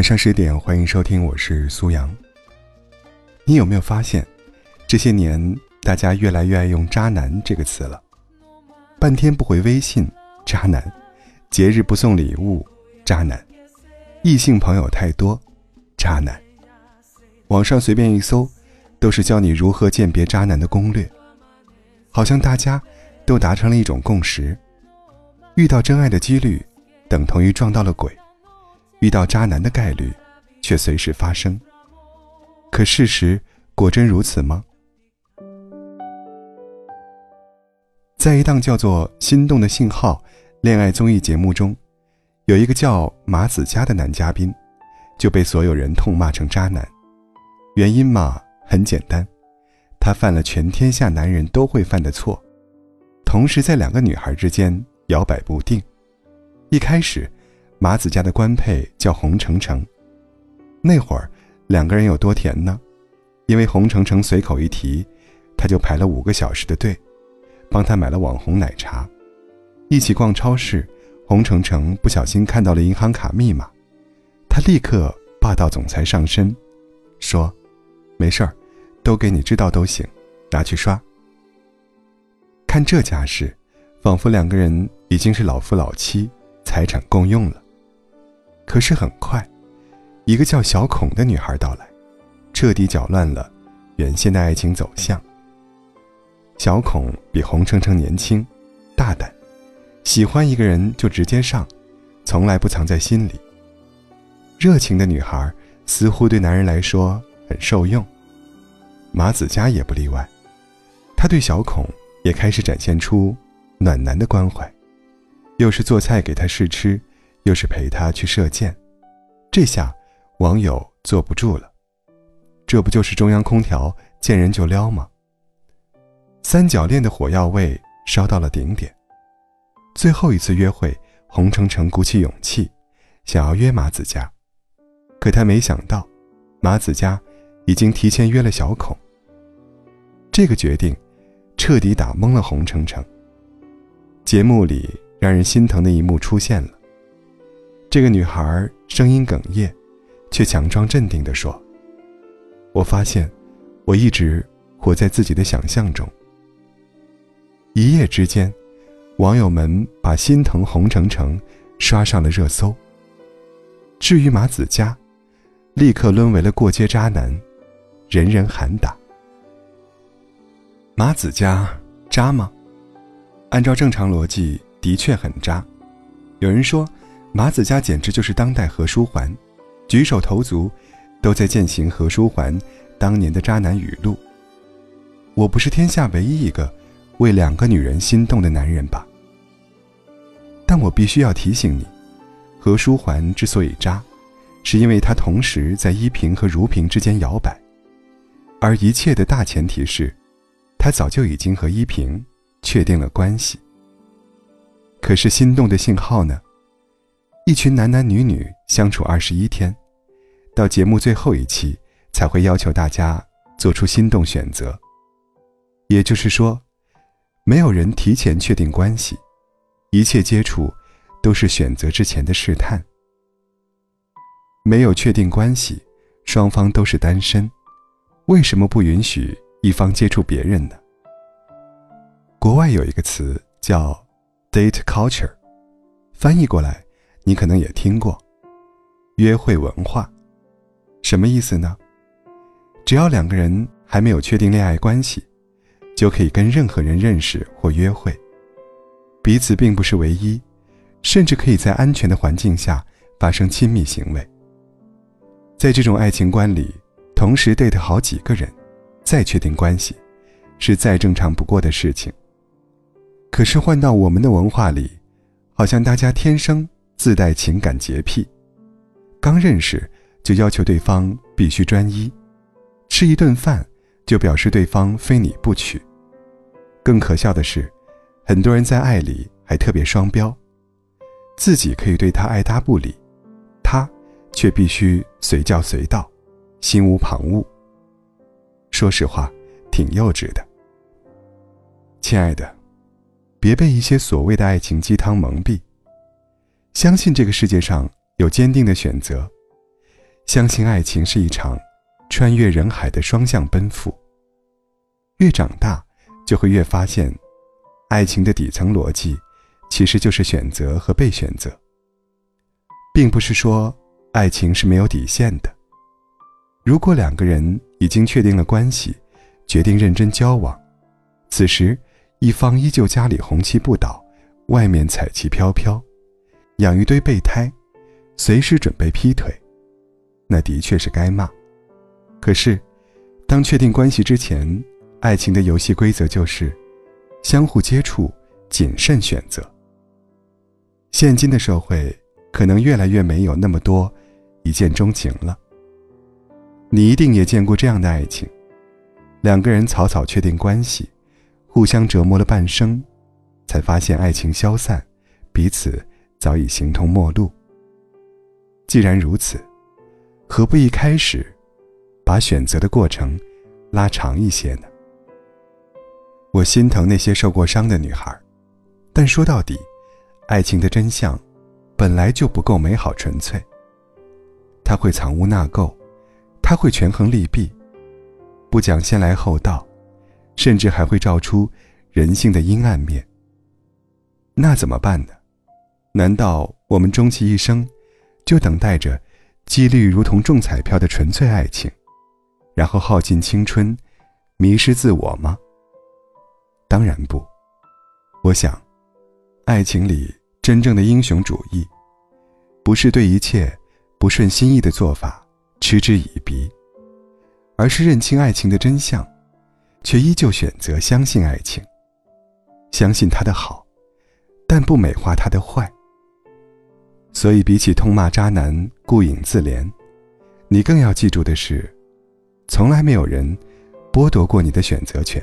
晚上十点，欢迎收听，我是苏阳。你有没有发现，这些年大家越来越爱用“渣男”这个词了？半天不回微信，渣男；节日不送礼物，渣男；异性朋友太多，渣男。网上随便一搜，都是教你如何鉴别渣男的攻略。好像大家都达成了一种共识：遇到真爱的几率，等同于撞到了鬼。遇到渣男的概率，却随时发生。可事实果真如此吗？在一档叫做《心动的信号》恋爱综艺节目中，有一个叫马子佳的男嘉宾，就被所有人痛骂成渣男。原因嘛，很简单，他犯了全天下男人都会犯的错，同时在两个女孩之间摇摆不定。一开始。马子家的官配叫洪程程，那会儿两个人有多甜呢？因为洪程程随口一提，他就排了五个小时的队，帮他买了网红奶茶。一起逛超市，洪程程不小心看到了银行卡密码，他立刻霸道总裁上身，说：“没事儿，都给你知道都行，拿去刷。”看这架势，仿佛两个人已经是老夫老妻，财产共用了。可是很快，一个叫小孔的女孩到来，彻底搅乱了原先的爱情走向。小孔比洪程程年轻，大胆，喜欢一个人就直接上，从来不藏在心里。热情的女孩似乎对男人来说很受用，马子佳也不例外，他对小孔也开始展现出暖男的关怀，又是做菜给他试吃。又是陪他去射箭，这下网友坐不住了。这不就是中央空调见人就撩吗？三角恋的火药味烧到了顶点。最后一次约会，洪程程鼓起勇气，想要约马子佳，可他没想到，马子佳已经提前约了小孔。这个决定，彻底打懵了洪程程。节目里让人心疼的一幕出现了。这个女孩声音哽咽，却强装镇定地说：“我发现，我一直活在自己的想象中。”一夜之间，网友们把心疼洪程程刷上了热搜。至于马子佳，立刻沦为了过街渣男，人人喊打。马子佳渣吗？按照正常逻辑，的确很渣。有人说。马子佳简直就是当代何书桓，举手投足都在践行何书桓当年的渣男语录。我不是天下唯一一个为两个女人心动的男人吧？但我必须要提醒你，何书桓之所以渣，是因为他同时在依萍和如萍之间摇摆，而一切的大前提是，他早就已经和依萍确定了关系。可是心动的信号呢？一群男男女女相处二十一天，到节目最后一期才会要求大家做出心动选择。也就是说，没有人提前确定关系，一切接触都是选择之前的试探。没有确定关系，双方都是单身，为什么不允许一方接触别人呢？国外有一个词叫 “date culture”，翻译过来。你可能也听过，约会文化，什么意思呢？只要两个人还没有确定恋爱关系，就可以跟任何人认识或约会，彼此并不是唯一，甚至可以在安全的环境下发生亲密行为。在这种爱情观里，同时 date 好几个人，再确定关系，是再正常不过的事情。可是换到我们的文化里，好像大家天生。自带情感洁癖，刚认识就要求对方必须专一，吃一顿饭就表示对方非你不娶。更可笑的是，很多人在爱里还特别双标，自己可以对他爱答不理，他却必须随叫随到，心无旁骛。说实话，挺幼稚的。亲爱的，别被一些所谓的爱情鸡汤蒙蔽。相信这个世界上有坚定的选择，相信爱情是一场穿越人海的双向奔赴。越长大，就会越发现，爱情的底层逻辑，其实就是选择和被选择，并不是说爱情是没有底线的。如果两个人已经确定了关系，决定认真交往，此时一方依旧家里红旗不倒，外面彩旗飘飘，养一堆备胎，随时准备劈腿，那的确是该骂。可是，当确定关系之前，爱情的游戏规则就是，相互接触，谨慎选择。现今的社会可能越来越没有那么多一见钟情了。你一定也见过这样的爱情：两个人草草确定关系，互相折磨了半生，才发现爱情消散，彼此早已形同陌路。既然如此，何不一开始把选择的过程拉长一些呢？我心疼那些受过伤的女孩，但说到底，爱情的真相本来就不够美好纯粹。他会藏污纳垢，他会权衡利弊，不讲先来后到，甚至还会照出人性的阴暗面。那怎么办呢？难道我们终其一生，就等待着几率如同中彩票的纯粹爱情，然后耗尽青春，迷失自我吗？当然不，我想，爱情里真正的英雄主义，不是对一切不顺心意的做法嗤之以鼻，而是认清爱情的真相，却依旧选择相信爱情，相信他的好，但不美化他的坏。所以，比起痛骂渣男、顾影自怜，你更要记住的是，从来没有人剥夺过你的选择权。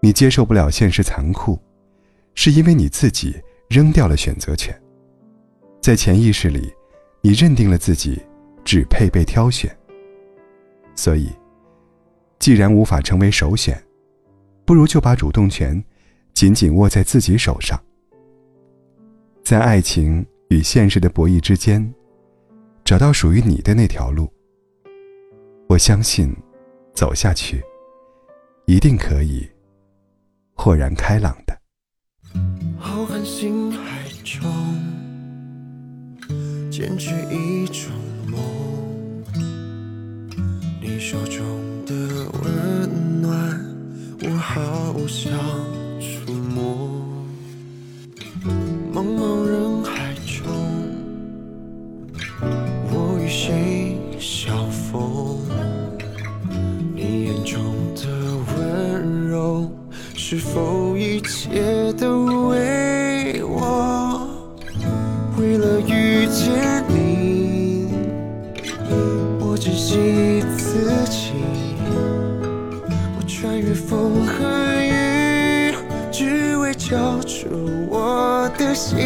你接受不了现实残酷，是因为你自己扔掉了选择权。在潜意识里，你认定了自己只配被挑选。所以，既然无法成为首选，不如就把主动权紧紧握在自己手上。在爱情与现实的博弈之间，找到属于你的那条路。我相信，走下去，一定可以。豁然开朗的。浩瀚星海中，坚持一种梦。你手中一切都为我为了遇见你我珍惜自己我穿越风和雨只为交出我的心。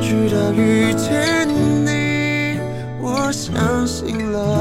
直到遇见你我相信了。